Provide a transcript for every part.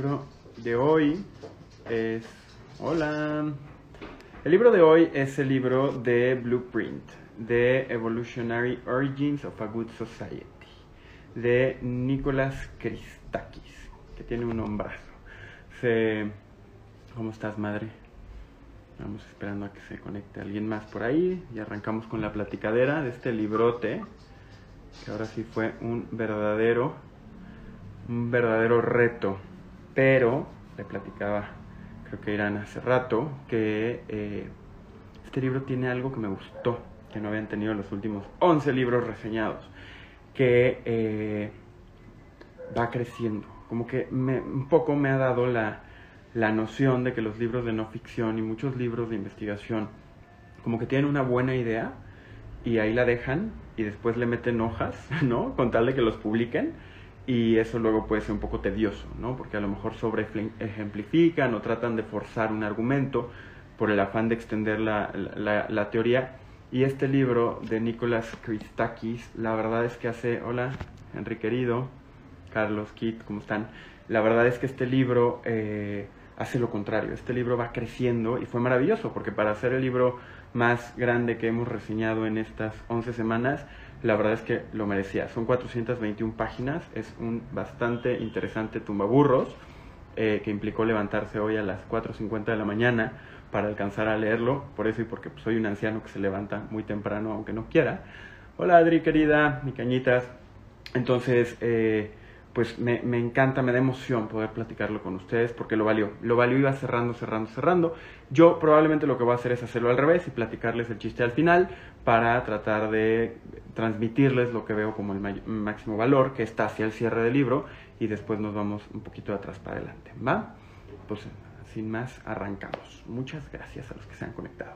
libro de hoy es... Hola. El libro de hoy es el libro de Blueprint, de Evolutionary Origins of a Good Society, de Nicholas Christakis, que tiene un nombrazo. Se... ¿Cómo estás, madre? Vamos esperando a que se conecte alguien más por ahí y arrancamos con la platicadera de este librote, que ahora sí fue un verdadero, un verdadero reto. Pero le platicaba, creo que Irán hace rato, que eh, este libro tiene algo que me gustó, que no habían tenido los últimos 11 libros reseñados, que eh, va creciendo. Como que me, un poco me ha dado la, la noción de que los libros de no ficción y muchos libros de investigación como que tienen una buena idea y ahí la dejan y después le meten hojas, ¿no? Con tal de que los publiquen y eso luego puede ser un poco tedioso, ¿no? Porque a lo mejor sobre ejemplifican o tratan de forzar un argumento por el afán de extender la, la, la teoría. Y este libro de Nicolás Christakis, la verdad es que hace, hola, Henry querido, Carlos, Kit, ¿cómo están? La verdad es que este libro eh, hace lo contrario, este libro va creciendo y fue maravilloso, porque para hacer el libro más grande que hemos reseñado en estas 11 semanas, la verdad es que lo merecía. Son 421 páginas, es un bastante interesante tumbaburros eh, que implicó levantarse hoy a las 4.50 de la mañana para alcanzar a leerlo, por eso y porque pues, soy un anciano que se levanta muy temprano aunque no quiera. Hola Adri querida, mi cañitas. Entonces, eh, pues me, me, encanta, me da emoción poder platicarlo con ustedes porque lo valió. Lo valió, iba cerrando, cerrando, cerrando. Yo probablemente lo que voy a hacer es hacerlo al revés y platicarles el chiste al final para tratar de transmitirles lo que veo como el máximo valor, que está hacia el cierre del libro, y después nos vamos un poquito de atrás para adelante. ¿Va? Pues sin más, arrancamos. Muchas gracias a los que se han conectado.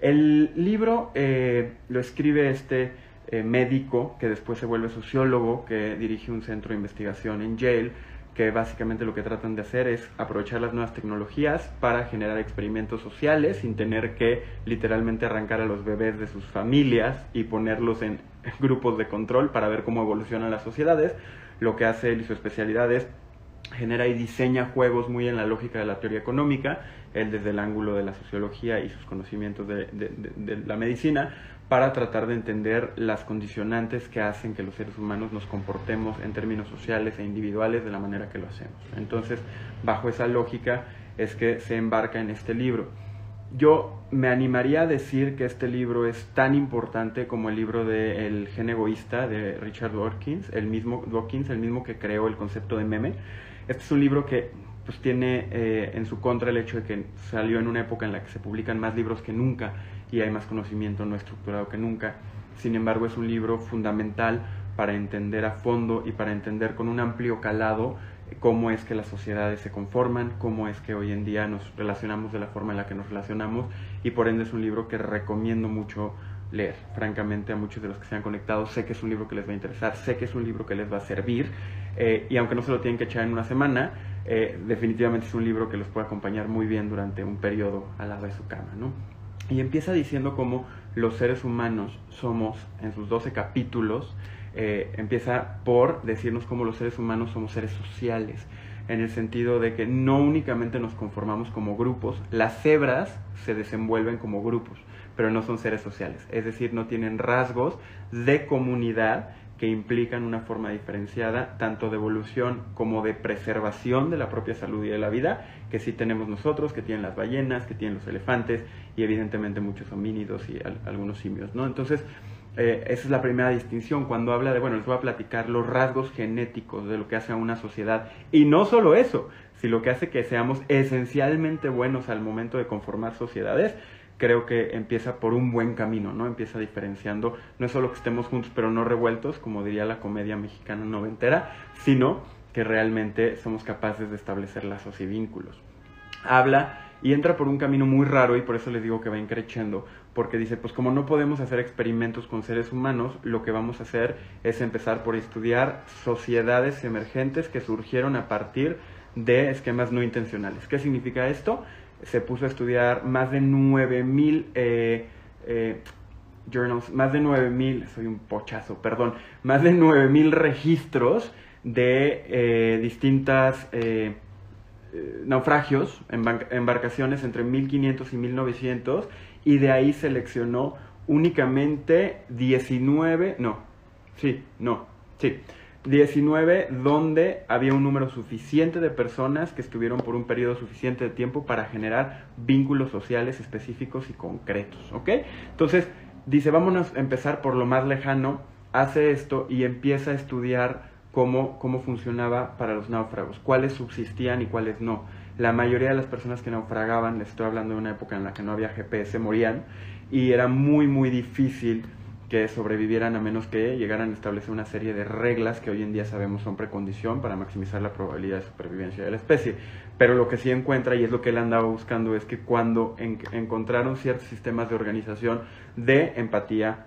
El libro eh, lo escribe este eh, médico que después se vuelve sociólogo, que dirige un centro de investigación en Yale, que básicamente lo que tratan de hacer es aprovechar las nuevas tecnologías para generar experimentos sociales sin tener que literalmente arrancar a los bebés de sus familias y ponerlos en grupos de control para ver cómo evolucionan las sociedades. Lo que hace él y su especialidad es genera y diseña juegos muy en la lógica de la teoría económica, él desde el ángulo de la sociología y sus conocimientos de, la medicina, para tratar de entender las condicionantes que hacen que los seres humanos nos comportemos en términos sociales e individuales de la manera que lo hacemos. Entonces, bajo esa lógica es que se embarca en este libro. Yo me animaría a decir que este libro es tan importante como el libro de El gen egoísta de Richard Dawkins, el mismo Dawkins, el mismo que creó el concepto de meme. Este es un libro que pues tiene eh, en su contra el hecho de que salió en una época en la que se publican más libros que nunca y hay más conocimiento no estructurado que nunca. Sin embargo, es un libro fundamental para entender a fondo y para entender con un amplio calado eh, cómo es que las sociedades se conforman, cómo es que hoy en día nos relacionamos de la forma en la que nos relacionamos y por ende es un libro que recomiendo mucho leer, francamente, a muchos de los que se han conectado. Sé que es un libro que les va a interesar, sé que es un libro que les va a servir eh, y aunque no se lo tienen que echar en una semana, eh, definitivamente es un libro que los puede acompañar muy bien durante un periodo al lado de su cama, ¿no? Y empieza diciendo cómo los seres humanos somos, en sus 12 capítulos, eh, empieza por decirnos cómo los seres humanos somos seres sociales, en el sentido de que no únicamente nos conformamos como grupos, las cebras se desenvuelven como grupos, pero no son seres sociales, es decir, no tienen rasgos de comunidad que implican una forma diferenciada tanto de evolución como de preservación de la propia salud y de la vida que sí tenemos nosotros, que tienen las ballenas, que tienen los elefantes y evidentemente muchos homínidos y algunos simios, ¿no? Entonces, eh, esa es la primera distinción cuando habla de, bueno, les voy a platicar los rasgos genéticos de lo que hace a una sociedad y no solo eso, sino lo que hace que seamos esencialmente buenos al momento de conformar sociedades, creo que empieza por un buen camino, ¿no? Empieza diferenciando, no es solo que estemos juntos pero no revueltos, como diría la comedia mexicana noventera, sino que realmente somos capaces de establecer lazos y vínculos. Habla y entra por un camino muy raro y por eso les digo que va increciendo, porque dice, pues como no podemos hacer experimentos con seres humanos, lo que vamos a hacer es empezar por estudiar sociedades emergentes que surgieron a partir de esquemas no intencionales. ¿Qué significa esto? Se puso a estudiar más de 9000 eh, eh, journals, más de 9000, soy un pochazo, perdón, más de 9000 registros de eh, distintas eh, naufragios, embarcaciones entre 1500 y 1900, y de ahí seleccionó únicamente 19, no, sí, no, sí, 19 donde había un número suficiente de personas que estuvieron por un periodo suficiente de tiempo para generar vínculos sociales específicos y concretos, ¿ok? Entonces, dice, vámonos a empezar por lo más lejano, hace esto y empieza a estudiar cómo, cómo funcionaba para los náufragos, cuáles subsistían y cuáles no. La mayoría de las personas que naufragaban, les estoy hablando de una época en la que no había GPS, morían y era muy, muy difícil que sobrevivieran a menos que llegaran a establecer una serie de reglas que hoy en día sabemos son precondición para maximizar la probabilidad de supervivencia de la especie. Pero lo que sí encuentra, y es lo que él andaba buscando, es que cuando encontraron ciertos sistemas de organización de empatía,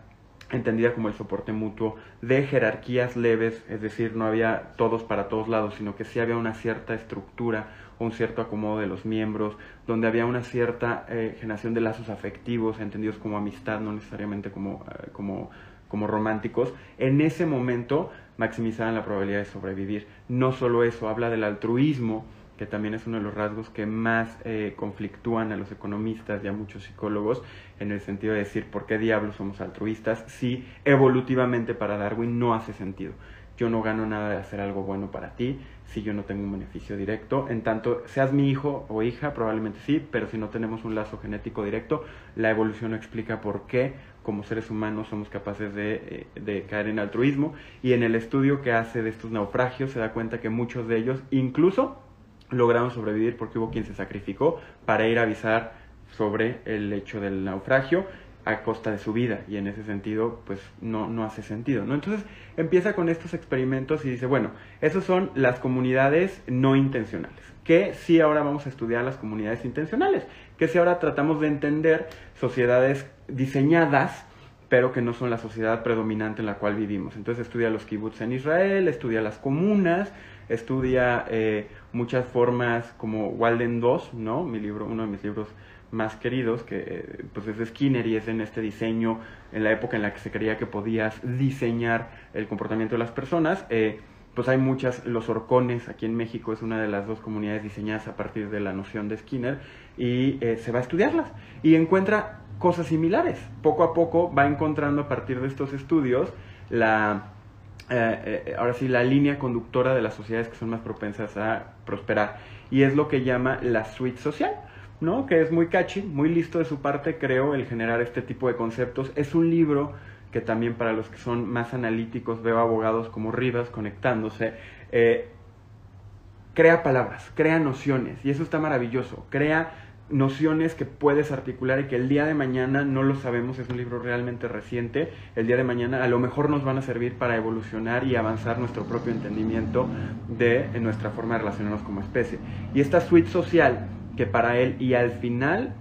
entendida como el soporte mutuo, de jerarquías leves, es decir, no había todos para todos lados, sino que sí había una cierta estructura, un cierto acomodo de los miembros, donde había una cierta eh, generación de lazos afectivos, entendidos como amistad, no necesariamente como, eh, como, como románticos, en ese momento maximizaban la probabilidad de sobrevivir. No solo eso, habla del altruismo, que también es uno de los rasgos que más eh, conflictúan a los economistas y a muchos psicólogos, en el sentido de decir, ¿por qué diablos somos altruistas? Si evolutivamente para Darwin no hace sentido yo no gano nada de hacer algo bueno para ti si yo no tengo un beneficio directo. En tanto, seas mi hijo o hija, probablemente sí, pero si no tenemos un lazo genético directo, la evolución no explica por qué como seres humanos somos capaces de, eh, de, caer en altruismo. Y en el estudio que hace de estos naufragios se da cuenta que muchos de ellos incluso lograron sobrevivir porque hubo quien se sacrificó para ir a avisar sobre el hecho del naufragio a costa de su vida y en ese sentido pues no, no hace sentido, ¿no? Entonces empieza con estos experimentos y dice, bueno, esas son las comunidades no intencionales, que si ahora vamos a estudiar las comunidades intencionales, que si ahora tratamos de entender sociedades diseñadas pero que no son la sociedad predominante en la cual vivimos. Entonces estudia los kibbutz en Israel, estudia las comunas, estudia eh, muchas formas como Walden 2, ¿no? Mi libro, uno de mis libros más queridos, que eh, pues es de Skinner y es en este diseño, en la época en la que se creía que podías diseñar el comportamiento de las personas. Eh, pues hay muchas, los horcones aquí en México es una de las dos comunidades diseñadas a partir de la noción de Skinner y eh, se va a estudiarlas y encuentra cosas similares. Poco a poco va encontrando a partir de estos estudios la, ahora sí, la línea conductora de las sociedades que son más propensas a prosperar y es lo que llama la suite social ¿no? Que es muy catchy, muy listo de su parte, creo, el generar este tipo de conceptos. Es un libro que también para los que son más analíticos, veo abogados como Rivas conectándose, eh, crea palabras, crea nociones, y eso está maravilloso, crea nociones que puedes articular y que el día de mañana no lo sabemos, es un libro realmente reciente, el día de mañana a lo mejor nos van a servir para evolucionar y avanzar nuestro propio entendimiento de nuestra forma de relacionarnos como especie. Y esta suite social que para él y al final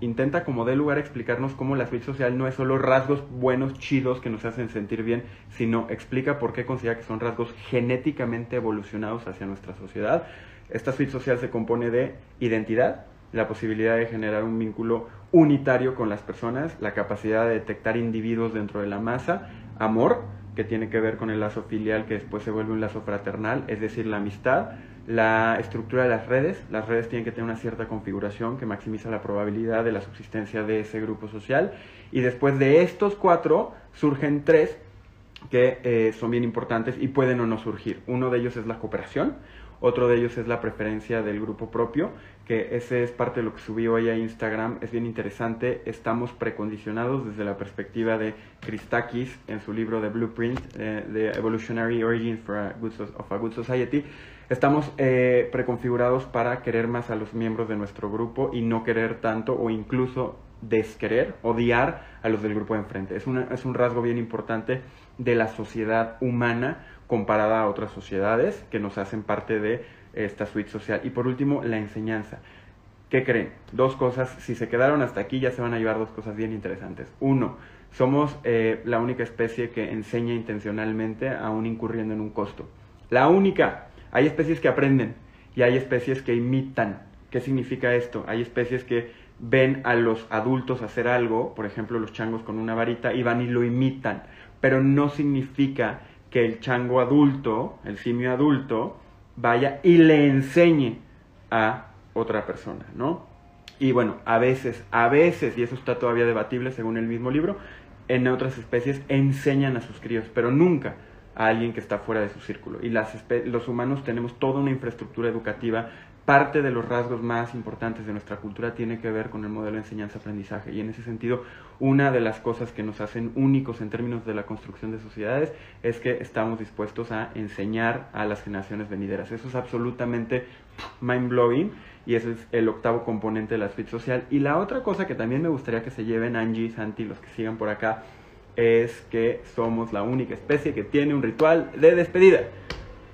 intenta como de lugar explicarnos cómo la suite social no es solo rasgos buenos, chidos que nos hacen sentir bien, sino explica por qué considera que son rasgos genéticamente evolucionados hacia nuestra sociedad. Esta suite social se compone de identidad, la posibilidad de generar un vínculo unitario con las personas, la capacidad de detectar individuos dentro de la masa, amor, que tiene que ver con el lazo filial que después se vuelve un lazo fraternal, es decir, la amistad, la estructura de las redes. Las redes tienen que tener una cierta configuración que maximiza la probabilidad de la subsistencia de ese grupo social. Y después de estos cuatro surgen tres que eh, son bien importantes y pueden o no surgir. Uno de ellos es la cooperación, otro de ellos es la preferencia del grupo propio, que ese es parte de lo que subí hoy a Instagram, es bien interesante, estamos precondicionados desde la perspectiva de Christakis en su libro de Blueprint, eh, The Evolutionary Origins for a good of a Good Society, estamos eh, preconfigurados para querer más a los miembros de nuestro grupo y no querer tanto o incluso desquerer, odiar a los del grupo de enfrente. Es, es un rasgo bien importante de la sociedad humana comparada a otras sociedades que nos hacen parte de esta suite social. Y por último, la enseñanza. ¿Qué creen? Dos cosas, si se quedaron hasta aquí ya se van a llevar dos cosas bien interesantes. Uno, somos eh, la única especie que enseña intencionalmente aún incurriendo en un costo. La única. Hay especies que aprenden y hay especies que imitan. ¿Qué significa esto? Hay especies que ven a los adultos hacer algo, por ejemplo los changos con una varita, y van y lo imitan. Pero no significa que el chango adulto, el simio adulto, vaya y le enseñe a otra persona, ¿no? Y bueno, a veces, a veces, y eso está todavía debatible según el mismo libro, en otras especies enseñan a sus críos, pero nunca a alguien que está fuera de su círculo. Y las los humanos tenemos toda una infraestructura educativa. Parte de los rasgos más importantes de nuestra cultura tiene que ver con el modelo de enseñanza-aprendizaje. Y en ese sentido, una de las cosas que nos hacen únicos en términos de la construcción de sociedades es que estamos dispuestos a enseñar a las generaciones venideras. Eso es absolutamente mind-blowing y ese es el octavo componente de la suite social. Y la otra cosa que también me gustaría que se lleven Angie, Santi, los que sigan por acá, es que somos la única especie que tiene un ritual de despedida.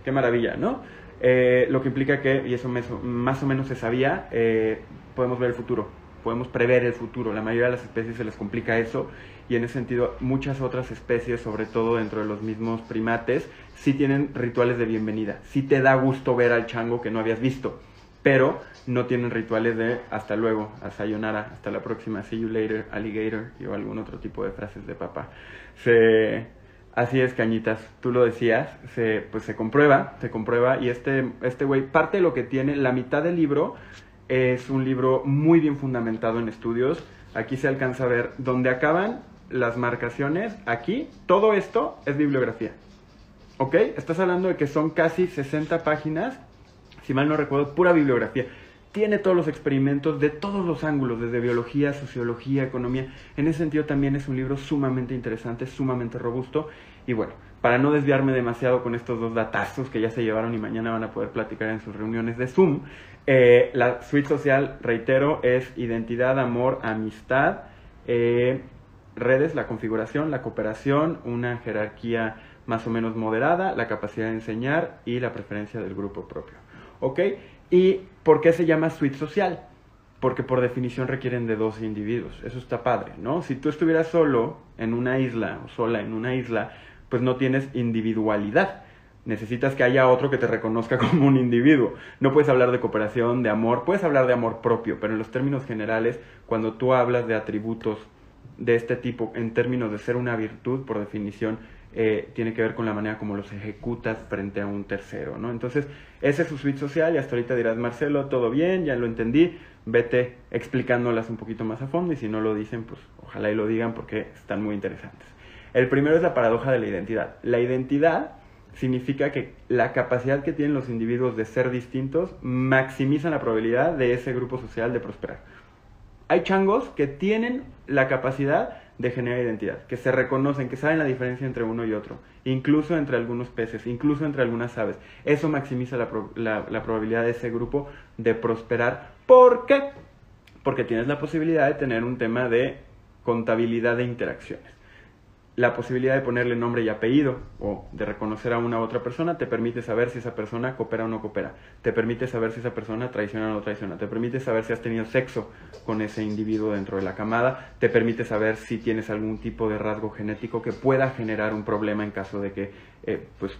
Qué maravilla, ¿no? Eh, lo que implica que, y eso más o menos se sabía, eh, podemos ver el futuro, podemos prever el futuro. La mayoría de las especies se les complica eso y en ese sentido muchas otras especies, sobre todo dentro de los mismos primates, sí tienen rituales de bienvenida. Sí te da gusto ver al chango que no habías visto pero no tienen rituales de hasta luego, a sayonara, hasta la próxima, see you later, alligator, o algún otro tipo de frases de papá. Se, así es, cañitas, tú lo decías, se, pues se comprueba, se comprueba, y este, este güey, parte de lo que tiene, la mitad del libro es un libro muy bien fundamentado en estudios, aquí se alcanza a ver donde acaban las marcaciones, aquí, todo esto es bibliografía. ¿Ok? Estás hablando de que son casi 60 páginas si mal no recuerdo, pura bibliografía. Tiene todos los experimentos de todos los ángulos, desde biología, sociología, economía. En ese sentido también es un libro sumamente interesante, sumamente robusto. Y bueno, para no desviarme demasiado con estos dos datazos que ya se llevaron y mañana van a poder platicar en sus reuniones de Zoom, eh, la suite social, reitero, es identidad, amor, amistad, eh, redes, la configuración, la cooperación, una jerarquía más o menos moderada, la capacidad de enseñar y la preferencia del grupo propio. ¿ok? ¿Y por qué se llama suite social? Porque por definición requieren de dos individuos. Eso está padre, ¿no? Si tú estuvieras solo en una isla o sola en una isla, pues no tienes individualidad. Necesitas que haya otro que te reconozca como un individuo. No puedes hablar de cooperación, de amor, puedes hablar de amor propio, pero en los términos generales, cuando tú hablas de atributos de este tipo en términos de ser una virtud, por definición, eh, tiene que ver con la manera como los ejecutas frente a un tercero, ¿no? Entonces, ese es su suite social y hasta ahorita dirás, Marcelo, todo bien, ya lo entendí, vete explicándolas un poquito más a fondo y si no lo dicen, pues ojalá y lo digan porque están muy interesantes. El primero es la paradoja de la identidad. La identidad significa que la capacidad que tienen los individuos de ser distintos maximiza la probabilidad de ese grupo social de prosperar. Hay changos que tienen la capacidad de generar identidad, que se reconocen, que saben la diferencia entre uno y otro, incluso entre algunos peces, incluso entre algunas aves. Eso maximiza la, la probabilidad de ese grupo de prosperar. ¿Por qué? Porque tienes la posibilidad de tener un tema de contabilidad de interacciones la posibilidad de ponerle nombre y apellido o de reconocer a una u otra persona te permite saber si esa persona coopera o no coopera. Te permite saber si esa persona traiciona o no traiciona. Te permite saber si has tenido sexo con ese individuo dentro de la camada. Te permite saber si tienes algún tipo de rasgo genético que pueda generar un problema en caso de que eh, pues,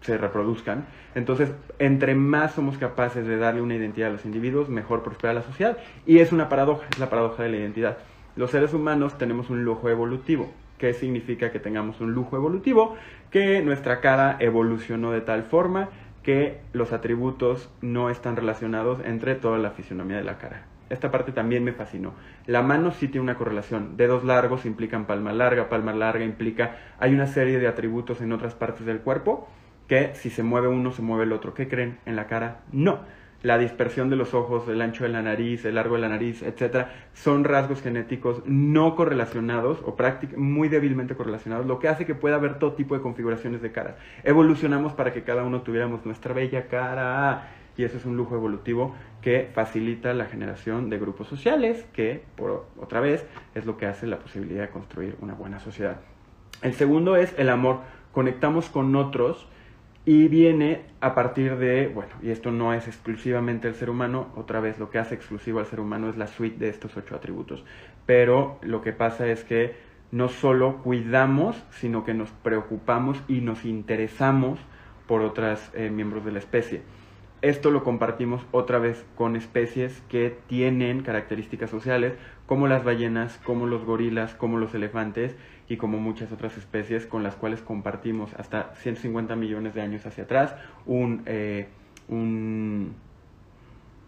se reproduzcan. Entonces, entre más somos capaces de darle una identidad a los individuos, mejor prospera la sociedad. Y es una paradoja, es la paradoja de la identidad. Los seres humanos tenemos un lujo evolutivo ¿Qué significa que tengamos un lujo evolutivo? Que nuestra cara evolucionó de tal forma que los atributos no están relacionados entre toda la fisionomía de la cara. Esta parte también me fascinó. La mano sí tiene una correlación. Dedos largos implican palma larga, palma larga implica... Hay una serie de atributos en otras partes del cuerpo que si se mueve uno, se mueve el otro. ¿Qué creen? En la cara no la dispersión de los ojos, el ancho de la nariz, el largo de la nariz, etcétera, son rasgos genéticos no correlacionados o muy débilmente correlacionados, lo que hace que pueda haber todo tipo de configuraciones de cara. Evolucionamos para que cada uno tuviéramos nuestra bella cara y eso es un lujo evolutivo que facilita la generación de grupos sociales, que por otra vez es lo que hace la posibilidad de construir una buena sociedad. El segundo es el amor. Conectamos con otros y viene a partir de, bueno, y esto no es exclusivamente el ser humano, otra vez lo que hace exclusivo al ser humano es la suite de estos ocho atributos. Pero lo que pasa es que no solo cuidamos, sino que nos preocupamos y nos interesamos por otros eh, miembros de la especie. Esto lo compartimos otra vez con especies que tienen características sociales, como las ballenas, como los gorilas, como los elefantes y como muchas otras especies con las cuales compartimos hasta 150 millones de años hacia atrás un, eh,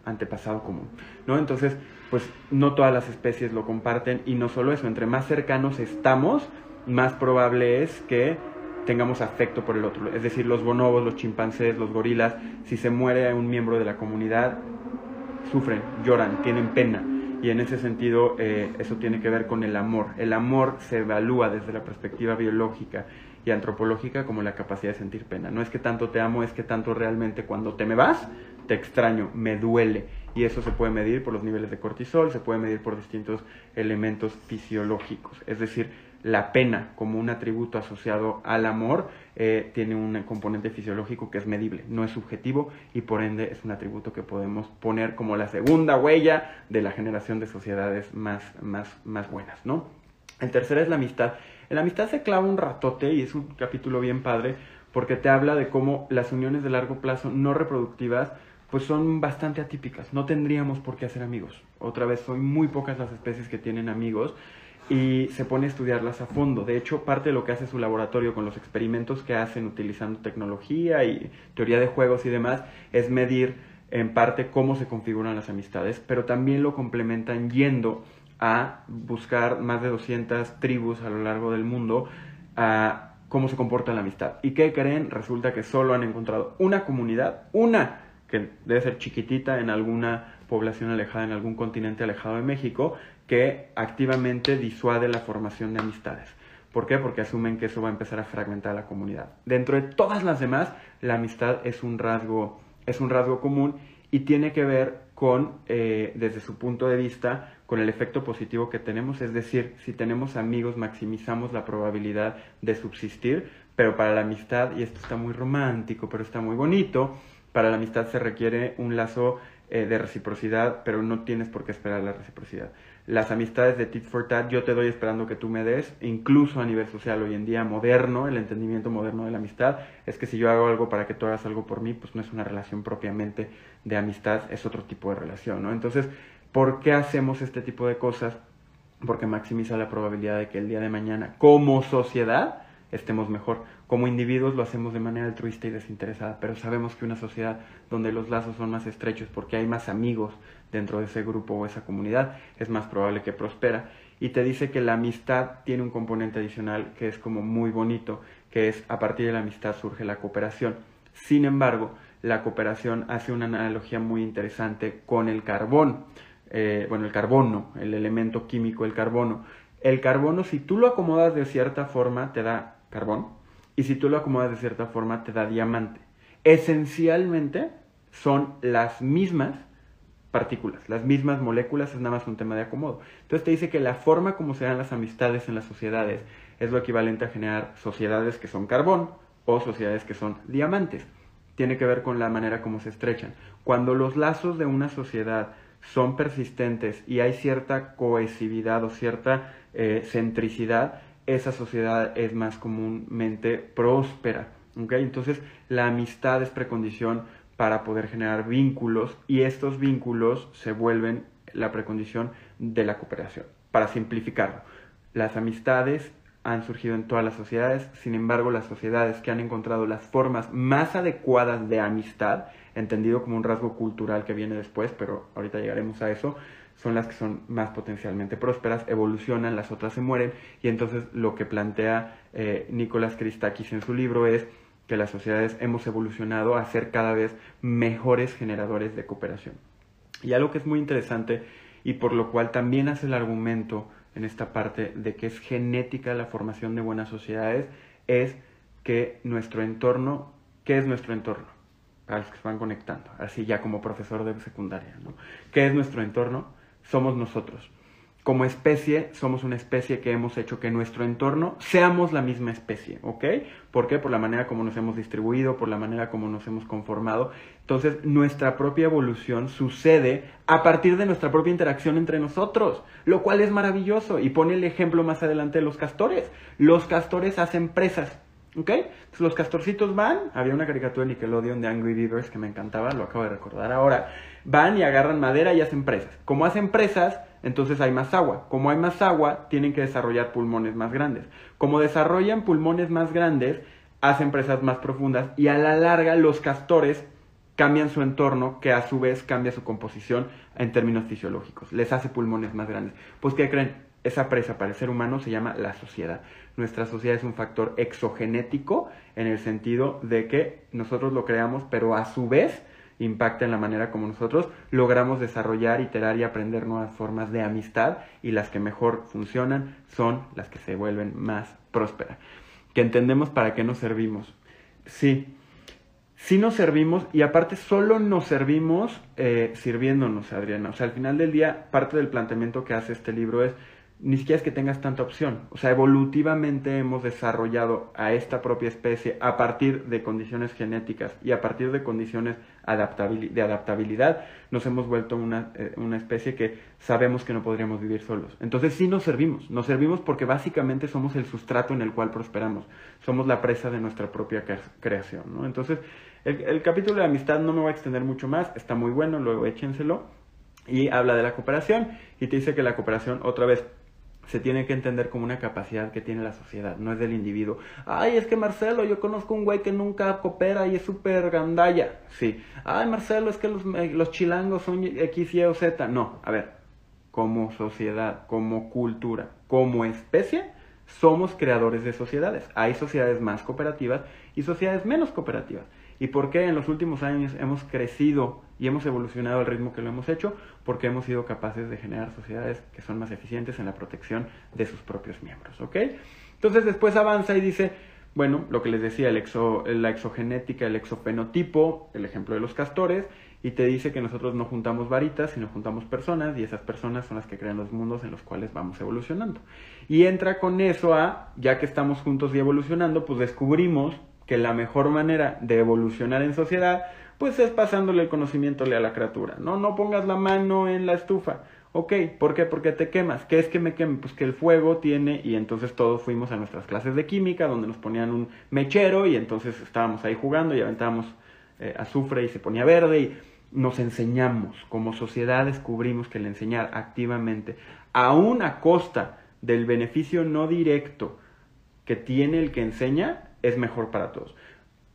antepasado común, ¿no? Entonces, pues no todas las especies lo comparten y no solo eso, entre más cercanos estamos, más probable es que tengamos afecto por el otro. Es decir, los bonobos, los chimpancés, los gorilas, si se muere un miembro de la comunidad, sufren, lloran, tienen pena. Y en ese sentido, eh, eso tiene que ver con el amor. El amor se evalúa desde la perspectiva biológica y antropológica como la capacidad de sentir pena. No es que tanto te amo, es que tanto realmente cuando te me vas, te extraño, me duele. Y eso se puede medir por los niveles de cortisol, se puede medir por distintos elementos fisiológicos. Es decir, la pena como un atributo asociado al amor eh, tiene un componente fisiológico que es medible, no es subjetivo y por ende es un atributo que podemos poner como la segunda huella de la generación de sociedades más, más, más buenas, ¿no? El tercero es la amistad. En la amistad se clava un ratote y es un capítulo bien padre porque te habla de cómo las uniones de largo plazo no reproductivas pues son bastante atípicas. No tendríamos por qué hacer amigos. Otra vez, son muy pocas las especies que tienen amigos y se pone a estudiarlas a fondo. De hecho, parte de lo que hace su laboratorio con los experimentos que hacen utilizando tecnología y teoría de juegos y demás es medir en parte cómo se configuran las amistades, pero también lo complementan yendo a buscar más de 200 tribus a lo largo del mundo a cómo se comporta la amistad. ¿Y qué creen? Resulta que solo han encontrado una comunidad, una que debe ser chiquitita en alguna población alejada, en algún continente alejado de México, que activamente disuade la formación de amistades. ¿Por qué? Porque asumen que eso va a empezar a fragmentar la comunidad. Dentro de todas las demás, la amistad es un rasgo, es un rasgo común y tiene que ver con, eh, desde su punto de vista, con el efecto positivo que tenemos. Es decir, si tenemos amigos, maximizamos la probabilidad de subsistir, pero para la amistad, y esto está muy romántico, pero está muy bonito, para la amistad se requiere un lazo eh, de reciprocidad, pero no tienes por qué esperar la reciprocidad las amistades de tit for tat, yo te doy esperando que tú me des, incluso a nivel social hoy en día moderno, el entendimiento moderno de la amistad, es que si yo hago algo para que tú hagas algo por mí, pues no es una relación propiamente de amistad, es otro tipo de relación, ¿no? Entonces, ¿por qué hacemos este tipo de cosas? Porque maximiza la probabilidad de que el día de mañana, como sociedad, estemos mejor. Como individuos lo hacemos de manera altruista y desinteresada, pero sabemos que una sociedad donde los lazos son más estrechos porque hay más amigos dentro de ese grupo o esa comunidad, es más probable que prospera. Y te dice que la amistad tiene un componente adicional que es como muy bonito, que es a partir de la amistad surge la cooperación. Sin embargo, la cooperación hace una analogía muy interesante con el carbón. Eh, bueno, el carbono, el elemento químico, el carbono. El carbono, si tú lo acomodas de cierta forma, te da carbón, y si tú lo acomodas de cierta forma, te da diamante. Esencialmente son las mismas partículas, las mismas moléculas, es nada más un tema de acomodo. Entonces te dice que la forma como se dan las amistades en las sociedades es lo equivalente a generar sociedades que son carbón o sociedades que son diamantes. Tiene que ver con la manera como se estrechan. Cuando los lazos de una sociedad son persistentes y hay cierta cohesividad o cierta eh, centricidad, esa sociedad es más comúnmente próspera. Entonces, la amistad es precondición para poder generar vínculos y estos vínculos se vuelven la precondición de la cooperación. Para simplificarlo, las amistades han surgido en todas las sociedades, sin embargo las sociedades que han encontrado las formas más adecuadas de amistad, entendido como un rasgo cultural que viene después, pero ahorita llegaremos a eso, son las que son más potencialmente prósperas, evolucionan, las otras se mueren, y entonces lo que plantea eh, Nicolás Christakis en su libro es que las sociedades hemos evolucionado a ser cada vez mejores generadores de cooperación. Y algo que es muy interesante y por lo cual también hace el argumento en esta parte de que es genética la formación de buenas sociedades, es que nuestro entorno, ¿qué es nuestro entorno? Para los que se van conectando, así ya como profesor de secundaria, ¿no? ¿Qué es nuestro entorno? Somos nosotros como especie somos una especie que hemos hecho que nuestro entorno seamos la misma especie, ¿ok? ¿Por qué? Por la manera como nos hemos distribuido, por la manera como nos hemos conformado. Entonces, nuestra propia evolución sucede a partir de nuestra propia interacción entre nosotros, lo cual es maravilloso. Y pone el ejemplo más adelante de los castores. Los castores hacen presas, ¿ok? Entonces, los castorcitos van, había una caricatura de Nickelodeon de Angry Beavers que me encantaba, lo acabo de recordar ahora. Van y agarran madera y hacen presas. Como hacen presas, entonces hay más agua. Como hay más agua, tienen que desarrollar pulmones más grandes. Como desarrollan pulmones más grandes, hacen presas más profundas y a la larga los castores cambian su entorno, que a su vez cambia su composición en términos fisiológicos, les hace pulmones más grandes. Pues, ¿qué creen? Esa presa para el ser humano se llama la sociedad. Nuestra sociedad es un factor exogenético en el sentido de que nosotros lo creamos, pero a su vez impacta en la manera como nosotros logramos desarrollar, iterar y aprender nuevas formas de amistad y las que mejor funcionan son las que se vuelven más prósperas. Que entendemos para qué nos servimos. Sí, sí nos servimos y aparte solo nos servimos eh, sirviéndonos, Adriana. O sea, al final del día, parte del planteamiento que hace este libro es ni siquiera es que tengas tanta opción. O sea, evolutivamente hemos desarrollado a esta propia especie a partir de condiciones genéticas y a partir de condiciones de adaptabilidad, nos hemos vuelto una, eh, una especie que sabemos que no podríamos vivir solos. Entonces sí nos servimos. Nos servimos porque básicamente somos el sustrato en el cual prosperamos. Somos la presa de nuestra propia creación. Entonces, el, el capítulo de amistad no me voy a extender mucho más. Está muy bueno, luego échenselo. Y habla de la cooperación y te dice que la cooperación, otra vez, se tiene que entender como una capacidad que tiene la sociedad, no es del individuo. Ay, es que Marcelo, yo conozco un güey que nunca coopera y es súper gandalla. Sí. Ay, Marcelo, es que los, los chilangos son X, Y o Z. No, a ver, como sociedad, como cultura, como especie, somos creadores de sociedades. Hay sociedades más cooperativas y sociedades menos cooperativas. ¿Y por qué en los últimos años hemos crecido y hemos evolucionado al ritmo que lo hemos hecho? Porque hemos sido capaces de generar sociedades que son más eficientes en la protección de sus propios miembros, ¿ok? Entonces después avanza y dice, bueno, lo que les decía, la exogenética, el exofenotipo, el ejemplo de los castores, y te dice que nosotros no juntamos varitas, sino juntamos personas, y esas personas son las que crean los mundos en los cuales vamos evolucionando. Y entra con eso a, ya que estamos juntos y evolucionando, pues descubrimos que la mejor manera de evolucionar en sociedad, pues es pasándole el conocimiento a la criatura. No, no pongas la mano en la estufa. Ok, ¿por qué? Porque te quemas. ¿Qué es que me queme? Pues que el fuego tiene, y entonces todos fuimos a nuestras clases de química, donde nos ponían un mechero, y entonces estábamos ahí jugando y aventábamos eh, azufre y se ponía verde, y nos enseñamos. Como sociedad descubrimos que el enseñar activamente, aún a costa del beneficio no directo que tiene el que enseña, es mejor para todos.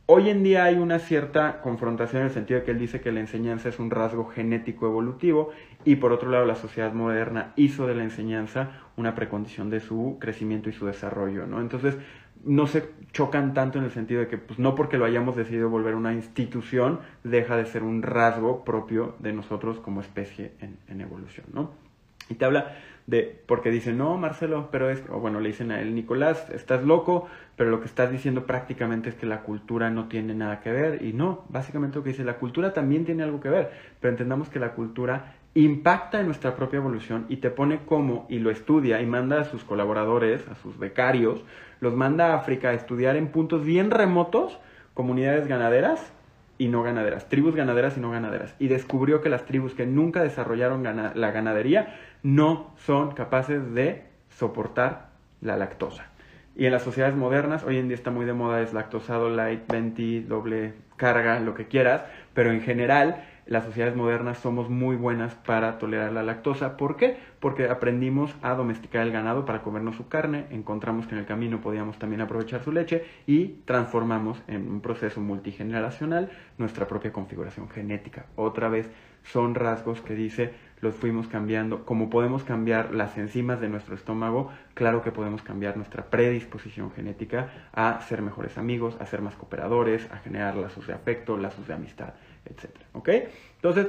Hoy en día hay una cierta confrontación en el sentido de que él dice que la enseñanza es un rasgo genético evolutivo y por otro lado la sociedad moderna hizo de la enseñanza una precondición de su crecimiento y su desarrollo, ¿no? Entonces no se chocan tanto en el sentido de que pues, no porque lo hayamos decidido volver una institución deja de ser un rasgo propio de nosotros como especie en, en evolución, ¿no? Y te habla de, porque dicen, no, Marcelo, pero es, o bueno, le dicen a él, Nicolás, estás loco, pero lo que estás diciendo prácticamente es que la cultura no tiene nada que ver. Y no, básicamente lo que dice, la cultura también tiene algo que ver, pero entendamos que la cultura impacta en nuestra propia evolución y te pone como, y lo estudia y manda a sus colaboradores, a sus becarios, los manda a África a estudiar en puntos bien remotos, comunidades ganaderas, y no ganaderas, tribus ganaderas y no ganaderas. Y descubrió que las tribus que nunca desarrollaron la ganadería no son capaces de soportar la lactosa. Y en las sociedades modernas, hoy en día está muy de moda es lactosado, light, venti, doble carga, lo que quieras, pero en general las sociedades modernas somos muy buenas para tolerar la lactosa. ¿Por qué? Porque aprendimos a domesticar el ganado para comernos su carne, encontramos que en el camino podíamos también aprovechar su leche y transformamos en un proceso multigeneracional nuestra propia configuración genética. Otra vez son rasgos que dice los fuimos cambiando. Como podemos cambiar las enzimas de nuestro estómago, claro que podemos cambiar nuestra predisposición genética a ser mejores amigos, a ser más cooperadores, a generar lazos de afecto, lazos de amistad etcétera, ¿Ok? Entonces,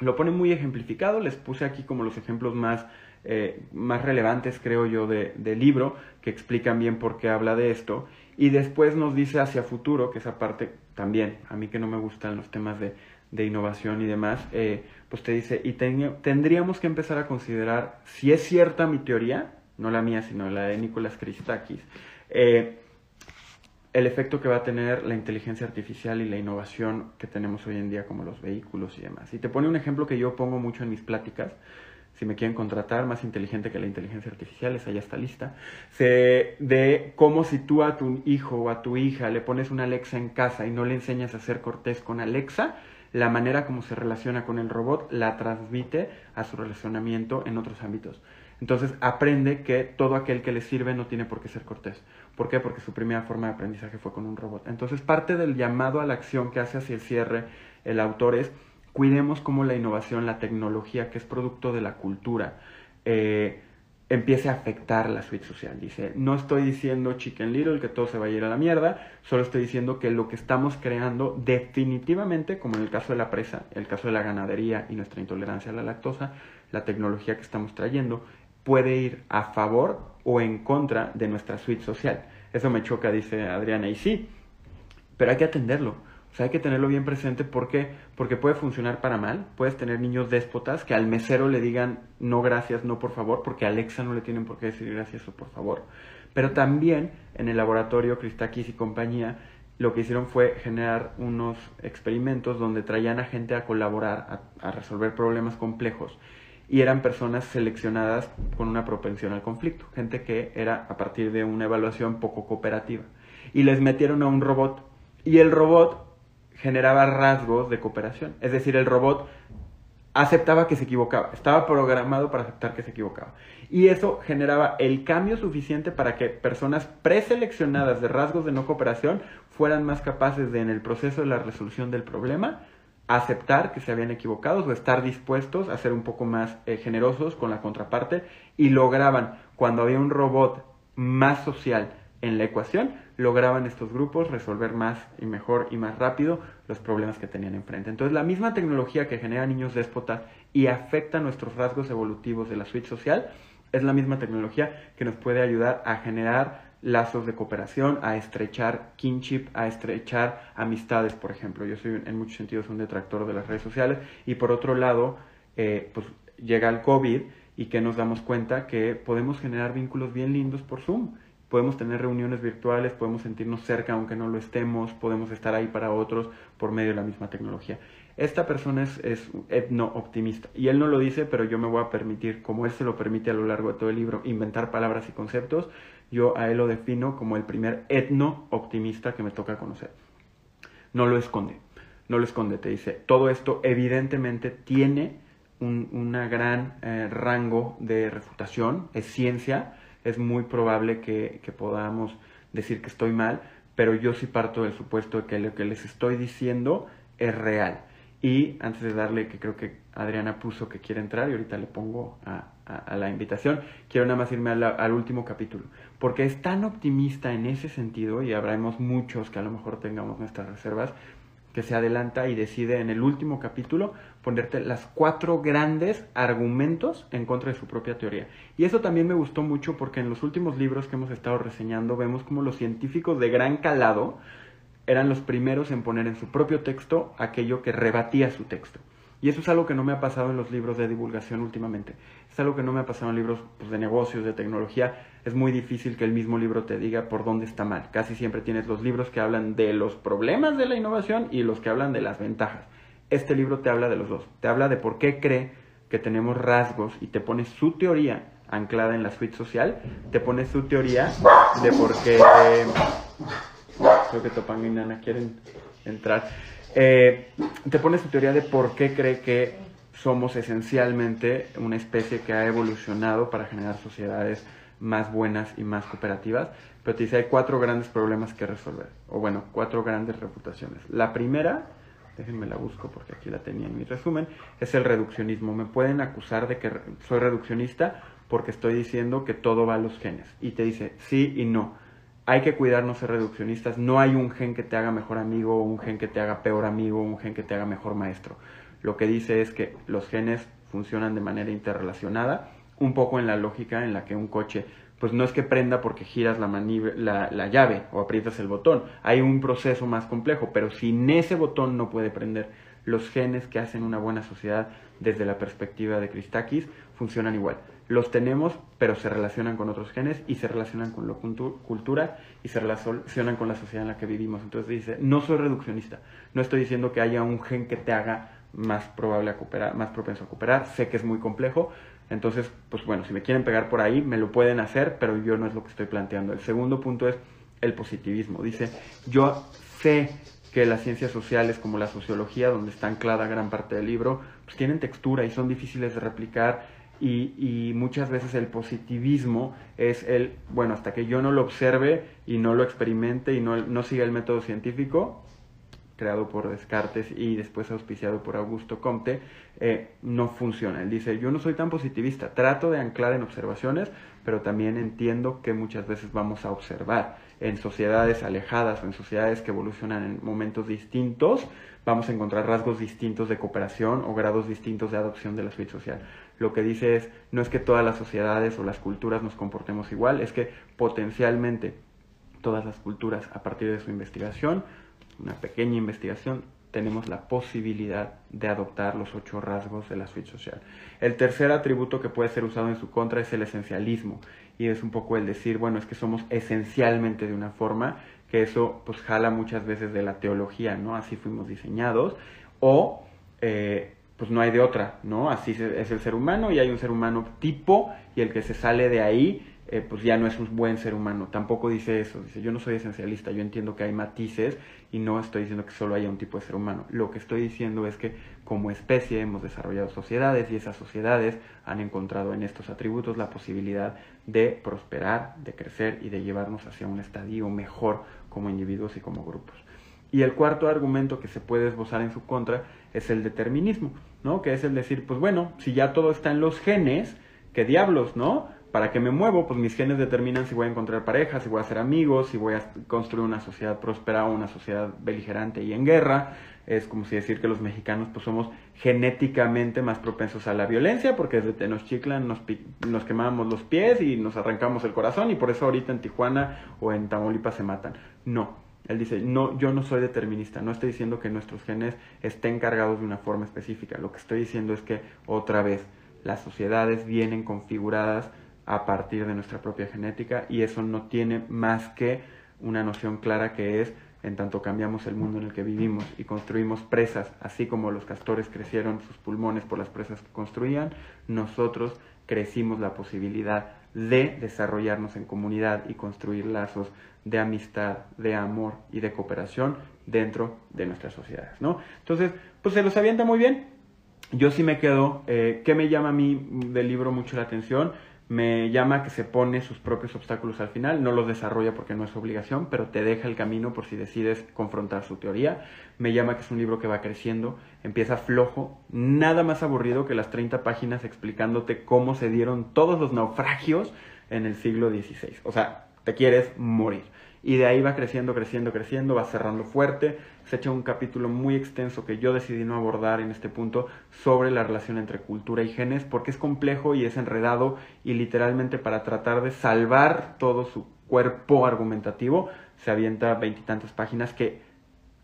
lo pone muy ejemplificado, les puse aquí como los ejemplos más, eh, más relevantes, creo yo, de, del libro, que explican bien por qué habla de esto, y después nos dice hacia futuro, que esa parte también, a mí que no me gustan los temas de, de innovación y demás, eh, pues te dice, y tendríamos que empezar a considerar si es cierta mi teoría, no la mía, sino la de Nicolás Christakis, eh, el efecto que va a tener la inteligencia artificial y la innovación que tenemos hoy en día como los vehículos y demás. Y te pone un ejemplo que yo pongo mucho en mis pláticas, si me quieren contratar, más inteligente que la inteligencia artificial, esa ya está lista, de cómo si tú a tu hijo o a tu hija le pones una Alexa en casa y no le enseñas a ser cortés con Alexa, la manera como se relaciona con el robot la transmite a su relacionamiento en otros ámbitos. Entonces aprende que todo aquel que le sirve no tiene por qué ser cortés. ¿Por qué? Porque su primera forma de aprendizaje fue con un robot. Entonces parte del llamado a la acción que hace hacia el cierre el autor es, cuidemos como la innovación, la tecnología, que es producto de la cultura, eh, empiece a afectar la suite social. Dice, no estoy diciendo Chicken Little que todo se va a ir a la mierda, solo estoy diciendo que lo que estamos creando definitivamente, como en el caso de la presa, el caso de la ganadería y nuestra intolerancia a la lactosa, la tecnología que estamos trayendo puede ir a favor o en contra de nuestra suite social. Eso me choca, dice Adriana, y sí, pero hay que atenderlo. Sea, hay que tenerlo bien presente porque, porque puede funcionar para mal. Puedes tener niños déspotas que al mesero le digan no gracias, no por favor, porque a Alexa no le tienen por qué decir gracias o por favor. Pero también en el laboratorio Cristakis y compañía lo que hicieron fue generar unos experimentos donde traían a gente a colaborar, a, a resolver problemas complejos y eran personas seleccionadas con una propensión al conflicto, gente que era a partir de una evaluación poco cooperativa. Y les metieron a un robot y el robot generaba rasgos de cooperación. Es decir, el robot aceptaba que se equivocaba, estaba programado para aceptar que se equivocaba. Y eso generaba el cambio suficiente para que personas preseleccionadas de rasgos de no cooperación fueran más capaces de, en el proceso de la resolución del problema, aceptar que se habían equivocado o estar dispuestos a ser un poco más eh, generosos con la contraparte y lograban, cuando había un robot más social en la ecuación, lograban estos grupos resolver más y mejor y más rápido los problemas que tenían enfrente. Entonces, la misma tecnología que genera niños déspotas y afecta nuestros rasgos evolutivos de la suite social, es la misma tecnología que nos puede ayudar a generar lazos de cooperación, a estrechar kinship, a estrechar amistades, por ejemplo. Yo soy en muchos sentidos un detractor de las redes sociales y por otro lado, eh, pues llega el COVID y que nos damos cuenta que podemos generar vínculos bien lindos por Zoom podemos tener reuniones virtuales, podemos sentirnos cerca aunque no lo estemos, podemos estar ahí para otros por medio de la misma tecnología. Esta persona es, es etno optimista y él no lo dice, pero yo me voy a permitir, como él se lo permite a lo largo de todo el libro, inventar palabras y conceptos, yo a él lo defino como el primer etno optimista que me toca conocer. No lo esconde, no lo esconde, te dice, todo esto evidentemente tiene un una gran eh, rango de refutación, es ciencia, es muy probable que, podamos decir que estoy mal, pero yo sí parto del supuesto de que lo que les estoy diciendo es real. Y antes de darle, que creo que Adriana puso que quiere entrar y ahorita le pongo a, la invitación, quiero nada más irme al último capítulo, porque es tan optimista en ese sentido, y habremos muchos que a lo mejor tengamos nuestras reservas, que se adelanta y decide en el último capítulo ponerte las cuatro grandes argumentos en contra de su propia teoría. Y eso también me gustó mucho porque en los últimos libros que hemos estado reseñando vemos como los científicos de gran calado eran los primeros en poner en su propio texto aquello que rebatía su texto. Y eso es algo que no me ha pasado en los libros de divulgación últimamente. Es algo que no me ha pasado en libros pues, de negocios, de tecnología. Es muy difícil que el mismo libro te diga por dónde está mal. Casi siempre tienes los libros que hablan de los problemas de la innovación y los que hablan de las ventajas. Este libro te habla de los dos. Te habla de por qué cree que tenemos rasgos y te pone su teoría anclada en la suite social. Te pone su teoría de por qué... creo que Topanga y Nana quieren entrar eh, te pone su teoría de por qué cree que somos esencialmente una especie que ha evolucionado para generar sociedades más buenas y más cooperativas, pero te dice hay cuatro grandes problemas que resolver, o bueno, cuatro grandes reputaciones. La primera, déjenme la busco porque aquí la tenía en mi resumen, es el reduccionismo. Me pueden acusar de que soy reduccionista porque estoy diciendo que todo va a los genes. Y te dice sí y no hay que cuidarnos ser reduccionistas. No hay un gen que te haga mejor amigo, un gen que te haga peor amigo, un gen que te haga mejor maestro. Lo que dice es que los genes funcionan de manera interrelacionada, un poco en la lógica en la que un coche, pues no es que prenda porque giras la, la, la llave o aprietas el botón. Hay un proceso más complejo, pero sin ese botón no puede prender. Los genes que hacen una buena sociedad desde la perspectiva de Christakis funcionan igual los tenemos, pero se relacionan con otros genes y se relacionan con la cultura y se relacionan con la sociedad en la que vivimos. Entonces dice, no soy reduccionista, no estoy diciendo que haya un gen que te haga más probable a cooperar, más propenso a cooperar, sé que es muy complejo, entonces, pues bueno, si me quieren pegar por ahí, me lo pueden hacer, pero yo no es lo que estoy planteando. El segundo punto es el positivismo. Dice, yo sé que las ciencias sociales como la sociología, donde está anclada gran parte del libro, pues tienen textura y son difíciles de replicar y, muchas veces el positivismo es el, bueno, hasta que yo no lo observe y no lo experimente y no, no siga el método científico, creado por Descartes y después auspiciado por Augusto Comte, eh, no funciona. Él dice, yo no soy tan positivista, trato de anclar en observaciones, pero también entiendo que muchas veces vamos a observar en sociedades alejadas o en sociedades que evolucionan en momentos distintos, vamos a encontrar rasgos distintos de cooperación o grados distintos de adopción de la suite social. Lo que dice es, no es que todas las sociedades o las culturas nos comportemos igual, es que potencialmente todas las culturas, a partir de su investigación, una pequeña investigación, tenemos la posibilidad de adoptar los ocho rasgos de la suite social. El tercer atributo que puede ser usado en su contra es el esencialismo y es un poco el decir, bueno, es que somos esencialmente de una forma, que eso pues jala muchas veces de la teología, ¿no? Así fuimos diseñados, o eh, pues no hay de otra, ¿no? Así es el ser humano y hay un ser humano tipo y el que se sale de ahí eh, pues ya no es un buen ser humano. Tampoco dice eso. Dice, yo no soy esencialista, yo entiendo que hay matices y no estoy diciendo que solo haya un tipo de ser humano. Lo que estoy diciendo es que como especie hemos desarrollado sociedades y esas sociedades han encontrado en estos atributos la posibilidad de prosperar, de crecer y de llevarnos hacia un estadio mejor como individuos y como grupos. Y el cuarto argumento que se puede esbozar en su contra es el determinismo, ¿no? Que es el decir, pues bueno, si ya todo está en los genes, ¿qué diablos, no? Para que me muevo, pues mis genes determinan si voy a encontrar parejas, si voy a hacer amigos, si voy a construir una sociedad próspera o una sociedad beligerante y en guerra. Es como si decir que los mexicanos pues somos genéticamente más propensos a la violencia porque desde Tenochtitlan nos, nos quemamos los pies y nos arrancamos el corazón y por eso ahorita en Tijuana o en Tamaulipas se matan. No, él dice, no, yo no soy determinista, no estoy diciendo que nuestros genes estén cargados de una forma específica, lo que estoy diciendo es que otra vez las sociedades vienen configuradas a partir de nuestra propia genética y eso no tiene más que una noción clara que es en tanto cambiamos el mundo en el que vivimos y construimos presas, así como los castores crecieron sus pulmones por las presas que construían, nosotros crecimos la posibilidad de desarrollarnos en comunidad y construir lazos de amistad, de amor y de cooperación dentro de nuestras sociedades, ¿no? Entonces, pues se los avienta muy bien. Yo sí me quedo, eh, ¿qué me llama a mí del libro mucho la atención? Me llama que se pone sus propios obstáculos al final, no los desarrolla porque no es obligación, pero te deja el camino por si decides confrontar su teoría. Me llama que es un libro que va creciendo, empieza flojo, nada más aburrido que las 30 páginas explicándote cómo se dieron todos los naufragios en el siglo XVI. O sea, te quieres morir. Y de ahí va creciendo, creciendo, creciendo, va cerrando fuerte. Se echa un capítulo muy extenso que yo decidí no abordar en este punto sobre la relación entre cultura y genes, porque es complejo y es enredado y literalmente para tratar de salvar todo su cuerpo argumentativo se avienta veintitantas páginas que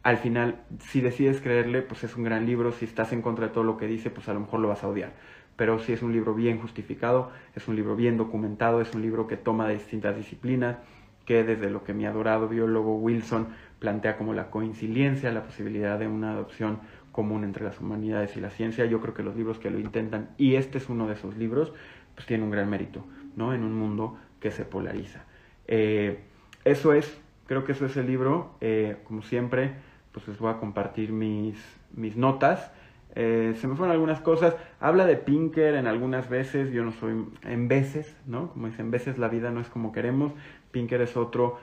al final, si decides creerle, pues es un gran libro. Si estás en contra de todo lo que dice, pues a lo mejor lo vas a odiar. Pero si es un libro bien justificado, es un libro bien documentado, es un libro que toma de distintas disciplinas, que desde lo que mi adorado biólogo Wilson plantea como la coincidencia, la posibilidad de una adopción común entre las humanidades y la ciencia. Yo creo que los libros que lo intentan, y este es uno de esos libros, pues tiene un gran mérito, ¿no? En un mundo que se polariza. Eh, eso es, creo que eso es el libro. Eh, como siempre, pues les voy a compartir mis, mis notas. Eh, se me fueron algunas cosas. Habla de Pinker en algunas veces. Yo no soy en veces, ¿no? Como dicen, en veces la vida no es como queremos. Pinker es otro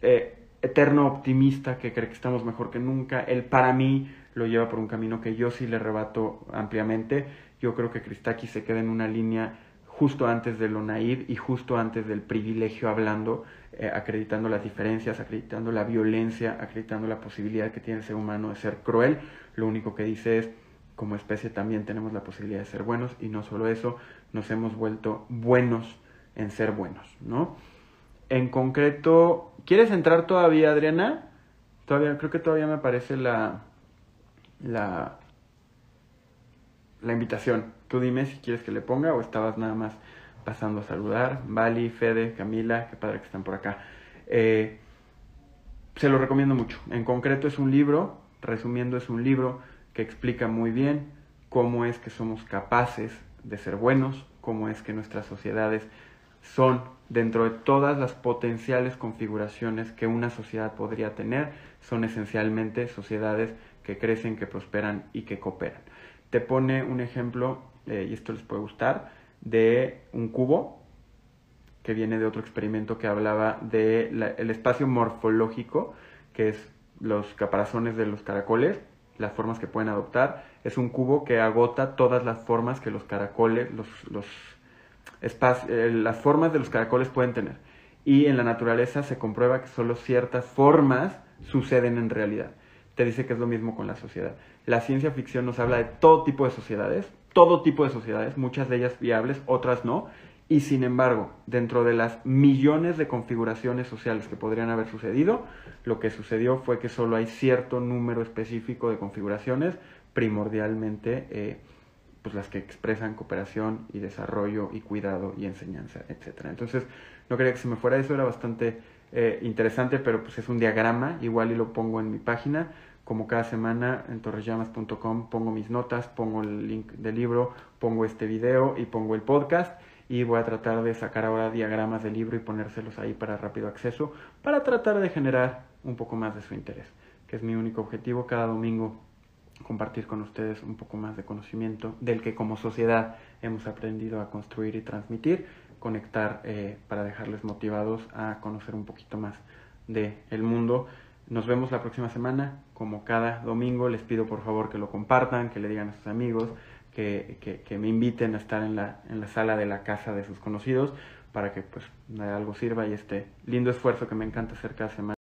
eh, eterno optimista que cree que estamos mejor que nunca. Él para mí lo lleva por un camino que yo sí le rebato ampliamente. Yo creo que Kristaki se queda en una línea justo antes de lo naive y justo antes del privilegio hablando, eh, acreditando las diferencias, acreditando la violencia, acreditando la posibilidad que tiene el ser humano de ser cruel. Lo único que dice es, como especie también tenemos la posibilidad de ser buenos y no solo eso, nos hemos vuelto buenos en ser buenos, ¿no? En concreto, ¿quieres entrar todavía, Adriana? Todavía, creo que todavía me aparece la, la, la invitación. Tú dime si quieres que le ponga o estabas nada más pasando a saludar. Vali, Fede, Camila, qué padre que están por acá. Eh, se lo recomiendo mucho. En concreto es un libro, resumiendo es un libro que explica muy bien cómo es que somos capaces de ser buenos, cómo es que nuestras sociedades son, dentro de todas las potenciales configuraciones que una sociedad podría tener, son esencialmente sociedades que crecen, que prosperan y que cooperan. Te pone un ejemplo, eh, y esto les puede gustar, de un cubo que viene de otro experimento que hablaba del el espacio morfológico, que es los caparazones de los caracoles, las formas que pueden adoptar. Es un cubo que agota todas las formas que los caracoles, los, los eh, las formas de los caracoles pueden tener. Y en la naturaleza se comprueba que solo ciertas formas suceden en realidad. Te dice que es lo mismo con la sociedad. La ciencia ficción nos habla de todo tipo de sociedades, todo tipo de sociedades, muchas de ellas viables, otras no. Y sin embargo, dentro de las millones de configuraciones sociales que podrían haber sucedido, lo que sucedió fue que solo hay cierto número específico de configuraciones, primordialmente eh, pues las que expresan cooperación y desarrollo y cuidado y enseñanza, etc. Entonces, no quería que se me fuera eso, era bastante eh, interesante, pero pues es un diagrama, igual y lo pongo en mi página, como cada semana en torresllamas.com pongo mis notas, pongo el link del libro, pongo este video y pongo el podcast y voy a tratar de sacar ahora diagramas del libro y ponérselos ahí para rápido acceso, para tratar de generar un poco más de su interés, que es mi único objetivo cada domingo compartir con ustedes un poco más de conocimiento del que como sociedad hemos aprendido a construir y transmitir, conectar eh, para dejarles motivados a conocer un poquito más del el mundo. Nos vemos la próxima semana, como cada domingo, les pido por favor que lo compartan, que le digan a sus amigos, que, que, que me inviten a estar en la, en la sala de la casa de sus conocidos para que pues algo sirva y este lindo esfuerzo que me encanta hacer cada semana.